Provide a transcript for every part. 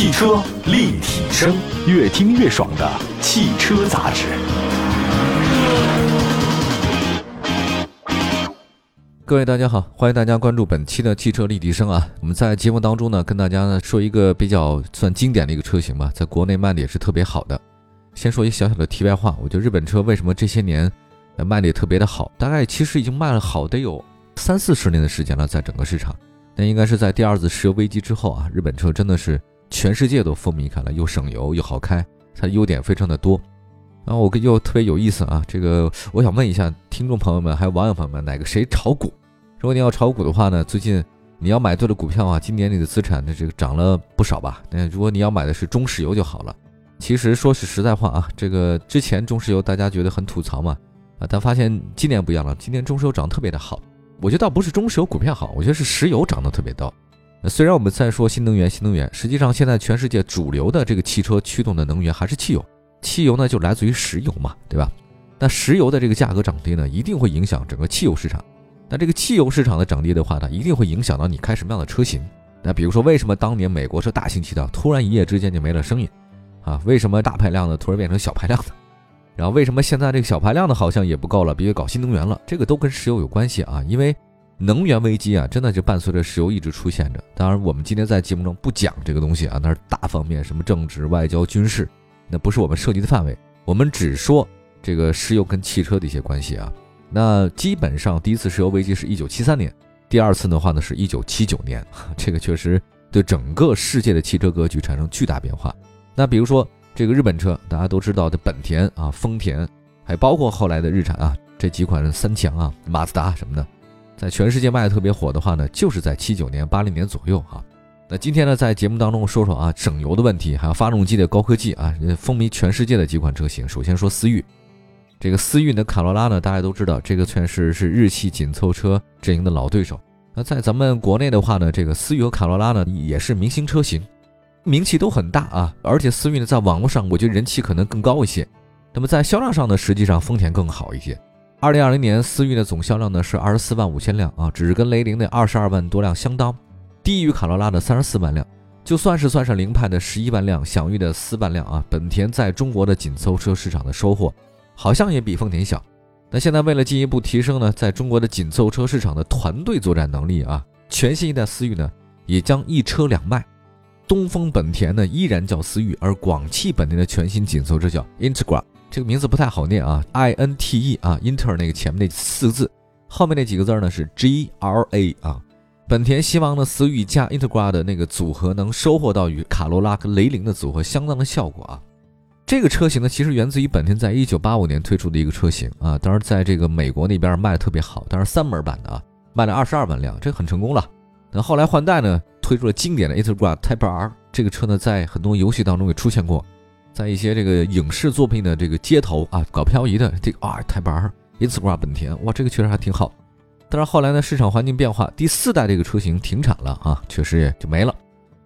汽车立体声，越听越爽的汽车杂志。各位大家好，欢迎大家关注本期的汽车立体声啊！我们在节目当中呢，跟大家呢说一个比较算经典的一个车型吧，在国内卖的也是特别好的。先说一小小的题外话，我觉得日本车为什么这些年卖的也特别的好？大概其实已经卖了好得有三四十年的时间了，在整个市场。那应该是在第二次石油危机之后啊，日本车真的是全世界都风靡开了，又省油又好开，它优点非常的多。然后我跟又特别有意思啊，这个我想问一下听众朋友们还有网友朋友们，哪个谁炒股？如果你要炒股的话呢，最近你要买对了股票啊，今年你的资产的这个涨了不少吧？那如果你要买的是中石油就好了。其实说是实在话啊，这个之前中石油大家觉得很吐槽嘛，啊，但发现今年不一样了，今年中石油涨得特别的好。我觉得倒不是中石油股票好，我觉得是石油涨得特别高。虽然我们在说新能源，新能源，实际上现在全世界主流的这个汽车驱动的能源还是汽油，汽油呢就来自于石油嘛，对吧？那石油的这个价格涨跌呢，一定会影响整个汽油市场。那这个汽油市场的涨跌的话呢，一定会影响到你开什么样的车型。那比如说，为什么当年美国是大行其道，突然一夜之间就没了生意啊？为什么大排量的突然变成小排量的？然后为什么现在这个小排量的好像也不够了，必须搞新能源了？这个都跟石油有关系啊，因为能源危机啊，真的就伴随着石油一直出现着。当然，我们今天在节目中不讲这个东西啊，那是大方面，什么政治、外交、军事，那不是我们涉及的范围。我们只说这个石油跟汽车的一些关系啊。那基本上第一次石油危机是一九七三年，第二次的话呢是一九七九年，这个确实对整个世界的汽车格局产生巨大变化。那比如说这个日本车，大家都知道的本田啊、丰田，还包括后来的日产啊这几款三强啊、马自达什么的，在全世界卖的特别火的话呢，就是在七九年、八零年左右哈。那今天呢，在节目当中说说啊省油的问题，还有发动机的高科技啊，风靡全世界的几款车型。首先说思域。这个思域的卡罗拉呢，大家都知道，这个确实是日系紧凑车阵营的老对手。那在咱们国内的话呢，这个思域和卡罗拉呢也是明星车型，名气都很大啊。而且思域呢，在网络上我觉得人气可能更高一些。那么在销量上呢，实际上丰田更好一些。二零二零年思域的总销量呢是二十四万五千辆啊，只是跟雷凌的二十二万多辆相当，低于卡罗拉的三十四万辆。就算是算上凌派的十一万辆，享域的四万辆啊，本田在中国的紧凑车市场的收获。好像也比丰田小。那现在为了进一步提升呢，在中国的紧凑车市场的团队作战能力啊，全新一代思域呢也将一车两卖。东风本田呢依然叫思域，而广汽本田的全新紧凑车叫 Integra，这个名字不太好念啊，I N T E 啊，Inter 那个前面那四个字，后面那几个字呢是 G R A 啊。本田希望呢思域加 Integra 的那个组合能收获到与卡罗拉和雷凌的组合相当的效果啊。这个车型呢，其实源自于本田在一九八五年推出的一个车型啊，当然在这个美国那边卖的特别好，当然三门版的啊，卖了二十二万辆，这很成功了。那后来换代呢，推出了经典的 Integra Type R，这个车呢，在很多游戏当中也出现过，在一些这个影视作品的这个街头啊，搞漂移的这个啊 Type R Integra 本田，哇，这个确实还挺好。但是后来呢，市场环境变化，第四代这个车型停产了啊，确实也就没了。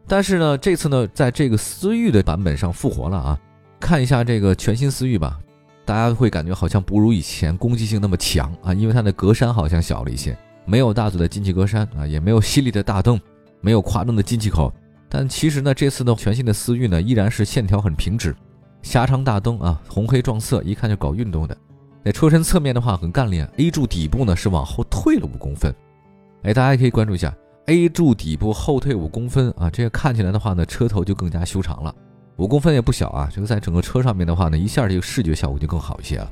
但是呢，这次呢，在这个思域的版本上复活了啊。看一下这个全新思域吧，大家会感觉好像不如以前攻击性那么强啊，因为它的格栅好像小了一些，没有大嘴的进气格栅啊，也没有犀利的大灯，没有夸张的进气口。但其实呢，这次的全新的思域呢，依然是线条很平直，狭长大灯啊，红黑撞色，一看就搞运动的。那车身侧面的话很干练，A 柱底部呢是往后退了五公分。哎，大家可以关注一下 A 柱底部后退五公分啊，这个看起来的话呢，车头就更加修长了。五公分也不小啊，这个在整个车上面的话呢，一下这个视觉效果就更好一些了。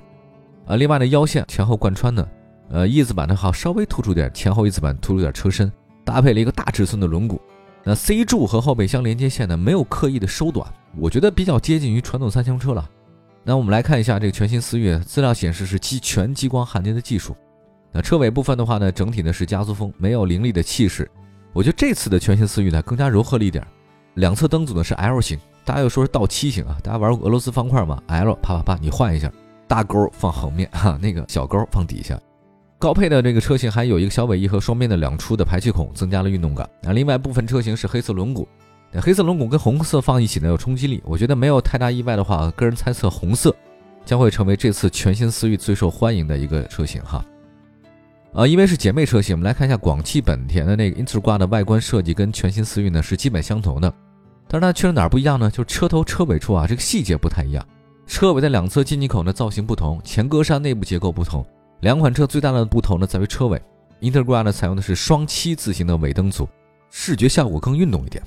啊，另外呢，腰线前后贯穿呢，呃，翼子板的话稍微突出点，前后翼子板突出点车身，搭配了一个大尺寸的轮毂。那 C 柱和后备箱连接线呢，没有刻意的收短，我觉得比较接近于传统三厢车了。那我们来看一下这个全新思域，资料显示是基全激光焊接的技术。那车尾部分的话呢，整体呢是家族风，没有凌厉的气势。我觉得这次的全新思域呢更加柔和了一点，两侧灯组呢是 L 型。大家又说是倒七型啊？大家玩过俄罗斯方块吗？L 啪啪啪，你换一下，大勾放横面哈，那个小勾放底下。高配的这个车型还有一个小尾翼和双边的两出的排气孔，增加了运动感。啊，另外部分车型是黑色轮毂，黑色轮毂跟红色放一起呢有冲击力。我觉得没有太大意外的话，个人猜测红色将会成为这次全新思域最受欢迎的一个车型哈。呃，因为是姐妹车型，我们来看一下广汽本田的那个 Integra 的外观设计跟全新思域呢是基本相同的。但是它确实哪儿不一样呢？就是车头车尾处啊，这个细节不太一样。车尾的两侧进气口呢造型不同，前格栅内部结构不同。两款车最大的不同呢在于车尾，Integra 呢采用的是双七字形的尾灯组，视觉效果更运动一点。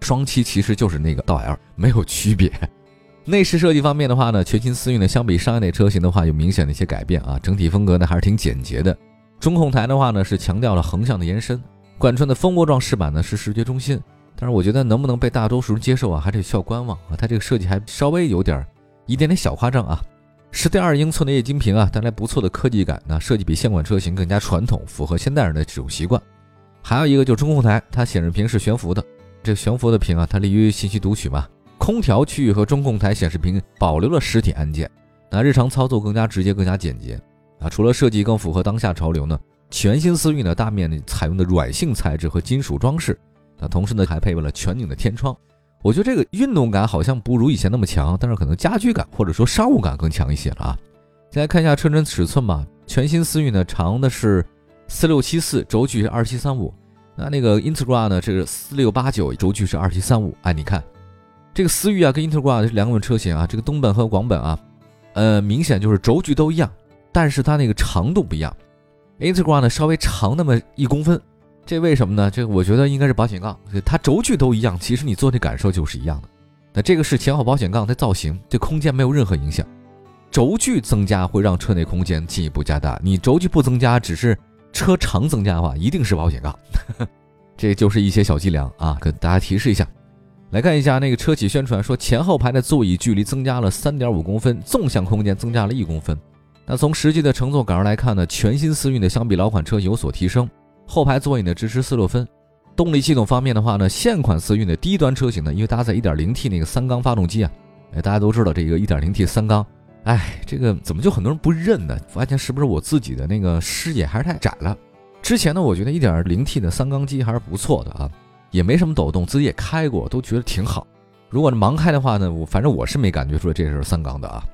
双七其实就是那个倒 L，没有区别。内饰设计方面的话呢，全新思域呢相比上一代车型的话有明显的一些改变啊，整体风格呢还是挺简洁的。中控台的话呢是强调了横向的延伸，贯穿的蜂窝状饰板呢是视觉中心。但是我觉得能不能被大多数人接受啊，还得需要观望啊。它这个设计还稍微有点一点点小夸张啊。十点二英寸的液晶屏啊，带来不错的科技感。那设计比现款车型更加传统，符合现代人的这种习惯。还有一个就是中控台，它显示屏是悬浮的。这个悬浮的屏啊，它利于信息读取嘛。空调区域和中控台显示屏保留了实体按键，那日常操作更加直接、更加简洁啊。除了设计更符合当下潮流呢，全新思域呢大面积采用的软性材质和金属装饰。那同时呢，还配备了全景的天窗。我觉得这个运动感好像不如以前那么强，但是可能家居感或者说商务感更强一些了啊。再来看一下车身尺寸吧，全新思域呢长的是四六七四，轴距是二七三五。那那个 Integra 呢，这个四六八九，轴距是二七三五。哎，你看这个思域啊，跟 Integra 是两款车型啊，这个东本和广本啊，呃，明显就是轴距都一样，但是它那个长度不一样。Integra 呢稍微长那么一公分。这为什么呢？这我觉得应该是保险杠，它轴距都一样，其实你坐的感受就是一样的。那这个是前后保险杠的造型，对空间没有任何影响。轴距增加会让车内空间进一步加大，你轴距不增加，只是车长增加的话，一定是保险杠。这就是一些小伎俩啊，跟大家提示一下。来看一下那个车企宣传说，前后排的座椅距离增加了三点五公分，纵向空间增加了一公分。那从实际的乘坐感受来看呢，全新思域的相比老款车有所提升。后排座椅呢支持四六分，动力系统方面的话呢，现款思域的低端车型呢，因为搭载 1.0T 那个三缸发动机啊，哎，大家都知道这个 1.0T 三缸，哎，这个怎么就很多人不认呢？发现是不是我自己的那个视野还是太窄了？之前呢，我觉得 1.0T 的三缸机还是不错的啊，也没什么抖动，自己也开过，都觉得挺好。如果盲开的话呢，我反正我是没感觉出来这是三缸的啊。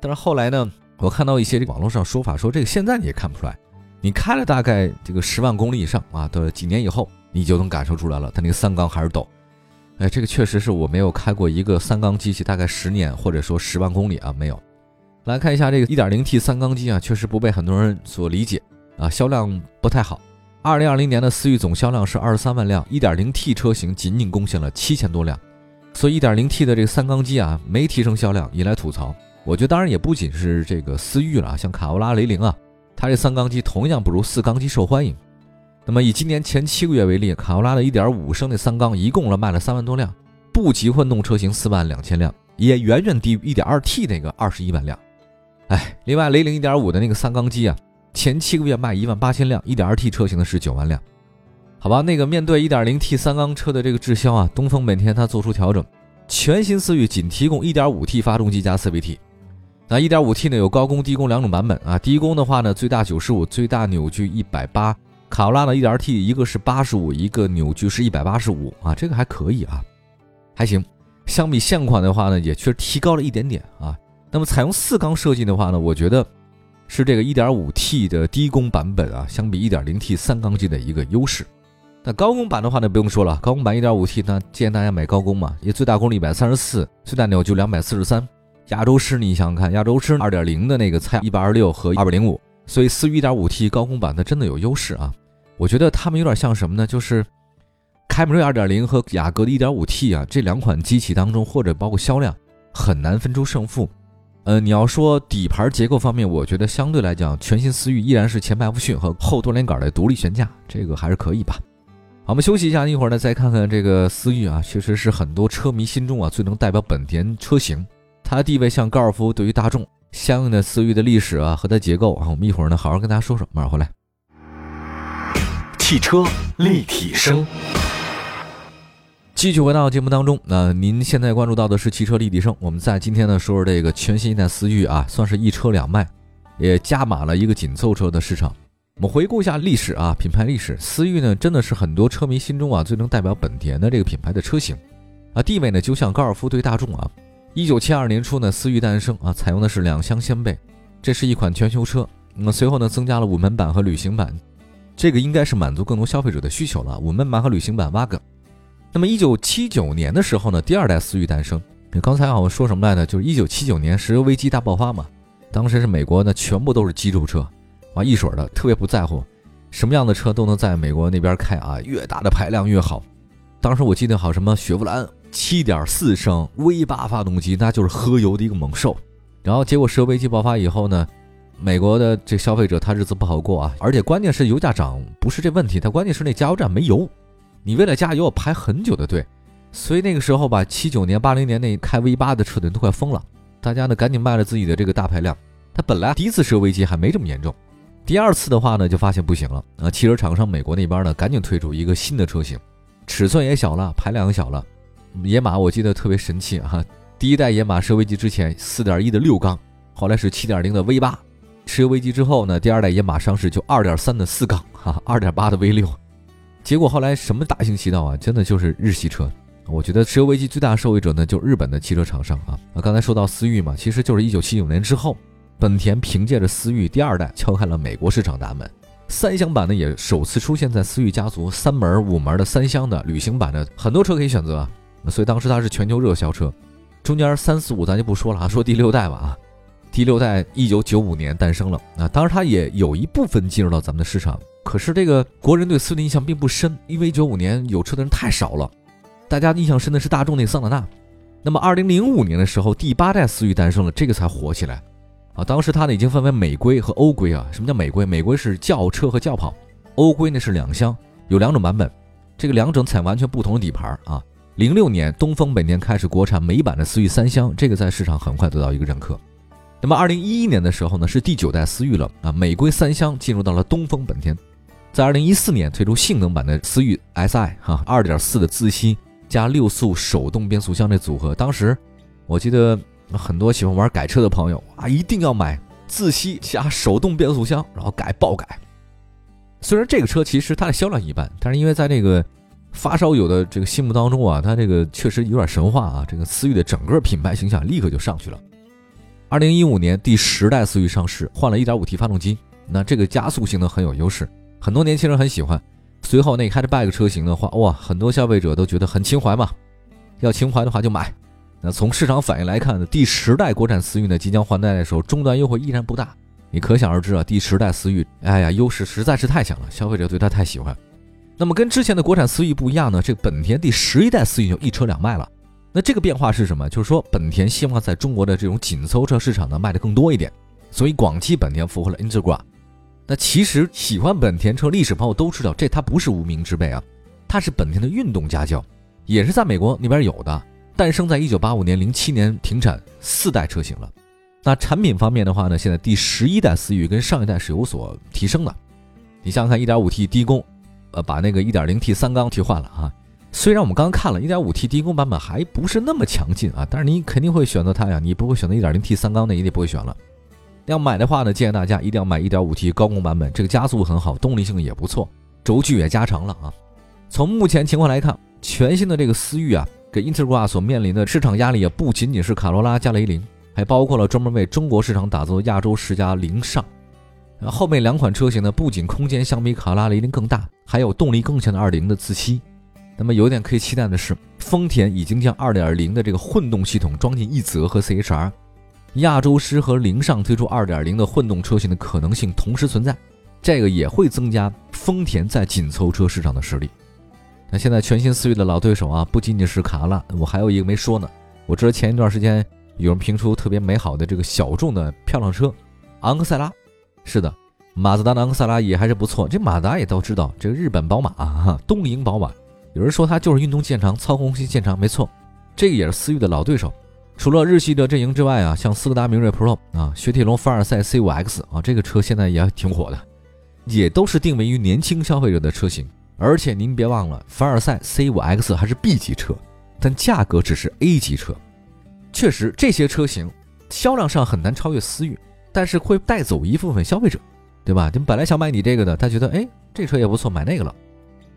但是后来呢，我看到一些网络上说法说这个现在你也看不出来。你开了大概这个十万公里以上啊的几年以后，你就能感受出来了，它那个三缸还是抖。哎，这个确实是我没有开过一个三缸机器，大概十年或者说十万公里啊没有。来看一下这个 1.0T 三缸机啊，确实不被很多人所理解啊，销量不太好。2020年的思域总销量是二十三万辆，1.0T 车型仅仅贡献了七千多辆，所以 1.0T 的这个三缸机啊没提升销量，引来吐槽。我觉得当然也不仅是这个思域了，像卡罗拉、雷凌啊。它这三缸机同样不如四缸机受欢迎。那么以今年前七个月为例，卡罗拉的1.5升的三缸一共了卖了三万多辆，不及混动车型四万两千辆，也远远低于 1.2T 那个二十一万辆。哎，另外雷凌1.5的那个三缸机啊，前七个月卖一万八千辆，1.2T 车型的是九万辆。好吧，那个面对 1.0T 三缸车的这个滞销啊，东风本田它做出调整，全新思域仅提供 1.5T 发动机加 CVT。那 1.5T 呢有高功低功两种版本啊，低功的话呢最大九十五，最大扭矩一百八。卡罗拉的 1.2T 一个是八十五，一个扭矩是一百八十五啊，这个还可以啊，还行。相比现款的话呢，也确实提高了一点点啊。那么采用四缸设计的话呢，我觉得是这个 1.5T 的低功版本啊，相比 1.0T 三缸机的一个优势。那高功版的话呢，不用说了，高功版 1.5T 呢，建议大家买高功嘛，也最大功率一百三十四，最大扭矩两百四十三。亚洲狮，你想想看，亚洲狮二点零的那个才一百二十六和二百零五，所以思域一点五 T 高功版它真的有优势啊。我觉得他们有点像什么呢？就是凯美瑞二点零和雅阁的一点五 T 啊，这两款机器当中，或者包括销量，很难分出胜负。呃，你要说底盘结构方面，我觉得相对来讲，全新思域依然是前麦弗逊和后多连杆的独立悬架，这个还是可以吧。好，我们休息一下，一会儿呢再看看这个思域啊，确实是很多车迷心中啊最能代表本田车型。它的地位像高尔夫对于大众相应的思域的历史啊和它结构啊，我们一会儿呢好好跟大家说说，马上回来。汽车立体声，继续回到节目当中。那您现在关注到的是汽车立体声，我们在今天呢说说这个全新一代思域啊，算是一车两卖，也加码了一个紧凑车的市场。我们回顾一下历史啊，品牌历史，思域呢真的是很多车迷心中啊最能代表本田的这个品牌的车型啊，地位呢就像高尔夫对大众啊。一九七二年初呢，思域诞生啊，采用的是两厢掀背，这是一款全球车。那么随后呢，增加了五门版和旅行版，这个应该是满足更多消费者的需求了。五门版和旅行版，VAG。那么一九七九年的时候呢，第二代思域诞生。刚才好像说什么来着？就是一九七九年石油危机大爆发嘛。当时是美国呢，全部都是肌肉车，啊，一水的，特别不在乎什么样的车都能在美国那边开啊，越大的排量越好。当时我记得好什么雪佛兰七点四升 V 八发动机，那就是喝油的一个猛兽。然后结果石油危机爆发以后呢，美国的这消费者他日子不好过啊，而且关键是油价涨不是这问题，它关键是那加油站没油，你为了加油要排很久的队。所以那个时候吧，七九年、八零年那开 V 八的车的人都快疯了，大家呢赶紧卖了自己的这个大排量。它本来第一次石油危机还没这么严重，第二次的话呢就发现不行了啊！汽车厂商美国那边呢赶紧推出一个新的车型，尺寸也小了，排量也小了。野马我记得特别神气啊，第一代野马石油危机之前四点一的六缸，后来是七点零的 V 八，石油危机之后呢，第二代野马上市就二点三的四缸哈，二点八的 V 六，结果后来什么大行其道啊，真的就是日系车。我觉得石油危机最大受益者呢，就日本的汽车厂商啊。啊，刚才说到思域嘛，其实就是一九七九年之后，本田凭借着思域第二代敲开了美国市场大门。三厢版呢也首次出现在思域家族三门五门的三厢的旅行版的很多车可以选择，所以当时它是全球热销车。中间三四五咱就不说了啊，说第六代吧啊，第六代一九九五年诞生了啊，当然它也有一部分进入到咱们的市场，可是这个国人对思域印象并不深，因为九五年有车的人太少了。大家印象深的是大众那桑塔纳，那么二零零五年的时候，第八代思域诞生了，这个才火起来啊。当时它呢已经分为美规和欧规啊。什么叫美规？美规是轿车和轿跑，欧规呢是两厢，有两种版本，这个两种采完全不同的底盘啊。零六年，东风本田开始国产美版的思域三厢，这个在市场很快得到一个认可。那么二零一一年的时候呢，是第九代思域了啊，美规三厢进入到了东风本田，在二零一四年推出性能版的思域 Si 哈，二点四的自吸。加六速手动变速箱的组合，当时我记得很多喜欢玩改车的朋友啊，一定要买自吸加手动变速箱，然后改爆改。虽然这个车其实它的销量一般，但是因为在这个发烧友的这个心目当中啊，它这个确实有点神话啊，这个思域的整个品牌形象立刻就上去了。二零一五年第十代思域上市，换了一点五 T 发动机，那这个加速性能很有优势，很多年轻人很喜欢。随后那 Hatchback 车型的话，哇，很多消费者都觉得很情怀嘛，要情怀的话就买。那从市场反应来看呢，第十代国产思域呢即将换代的时候，终端优惠依然不大。你可想而知啊，第十代思域，哎呀，优势实在是太强了，消费者对它太喜欢。那么跟之前的国产思域不一样呢，这本田第十一代思域就一车两卖了。那这个变化是什么？就是说本田希望在中国的这种紧凑车市场呢卖的更多一点，所以广汽本田复活了 Integra。那其实喜欢本田车历史朋友都知道，这它不是无名之辈啊，它是本田的运动家轿，也是在美国那边有的，诞生在一九八五年，零七年停产，四代车型了。那产品方面的话呢，现在第十一代思域跟上一代是有所提升的。你想想看，一点五 T 低功，呃，把那个一点零 T 三缸替换了啊。虽然我们刚看了一点五 T 低功版本还不是那么强劲啊，但是你肯定会选择它呀，你不会选择一点零 T 三缸，的一定不会选了。要买的话呢，建议大家一定要买 1.5T 高功版本，这个加速很好，动力性也不错，轴距也加长了啊。从目前情况来看，全新的这个思域啊，给 Integra 所面临的市场压力也不仅仅是卡罗拉加雷凌，还包括了专门为中国市场打造的亚洲十佳凌尚。那后面两款车型呢，不仅空间相比卡罗拉雷凌更大，还有动力更强的2.0的自吸。那么有点可以期待的是，丰田已经将2.0的这个混动系统装进奕泽和 CHR。亚洲狮和凌尚推出2.0的混动车型的可能性同时存在，这个也会增加丰田在紧凑车市场的实力。那现在全新思域的老对手啊，不仅仅是卡罗拉，我还有一个没说呢。我知道前一段时间有人评出特别美好的这个小众的漂亮车，昂克赛拉。是的，马自达的昂克赛拉也还是不错。这马达也都知道，这个日本宝马啊，东瀛宝马，有人说它就是运动见长，操控性见长，没错，这个也是思域的老对手。除了日系的阵营之外啊，像斯柯达明锐 Pro 啊，雪铁龙凡尔赛 C5X 啊，这个车现在也挺火的，也都是定位于年轻消费者的车型。而且您别忘了，凡尔赛 C5X 还是 B 级车，但价格只是 A 级车。确实，这些车型销量上很难超越思域，但是会带走一部分消费者，对吧？你本来想买你这个的，他觉得哎，这车也不错，买那个了。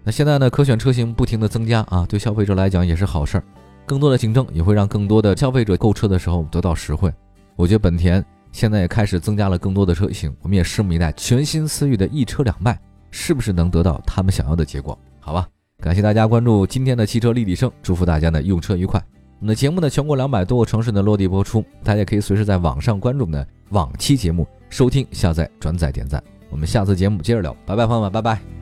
那现在呢，可选车型不停的增加啊，对消费者来讲也是好事儿。更多的竞争也会让更多的消费者购车的时候得到实惠。我觉得本田现在也开始增加了更多的车型，我们也拭目以待，全新思域的一车两卖是不是能得到他们想要的结果？好吧，感谢大家关注今天的汽车立体声，祝福大家呢用车愉快。我们的节目呢，全国两百多个城市呢落地播出，大家可以随时在网上关注我们的往期节目，收听、下载、转载、点赞。我们下次节目接着聊，拜拜，朋友们，拜拜。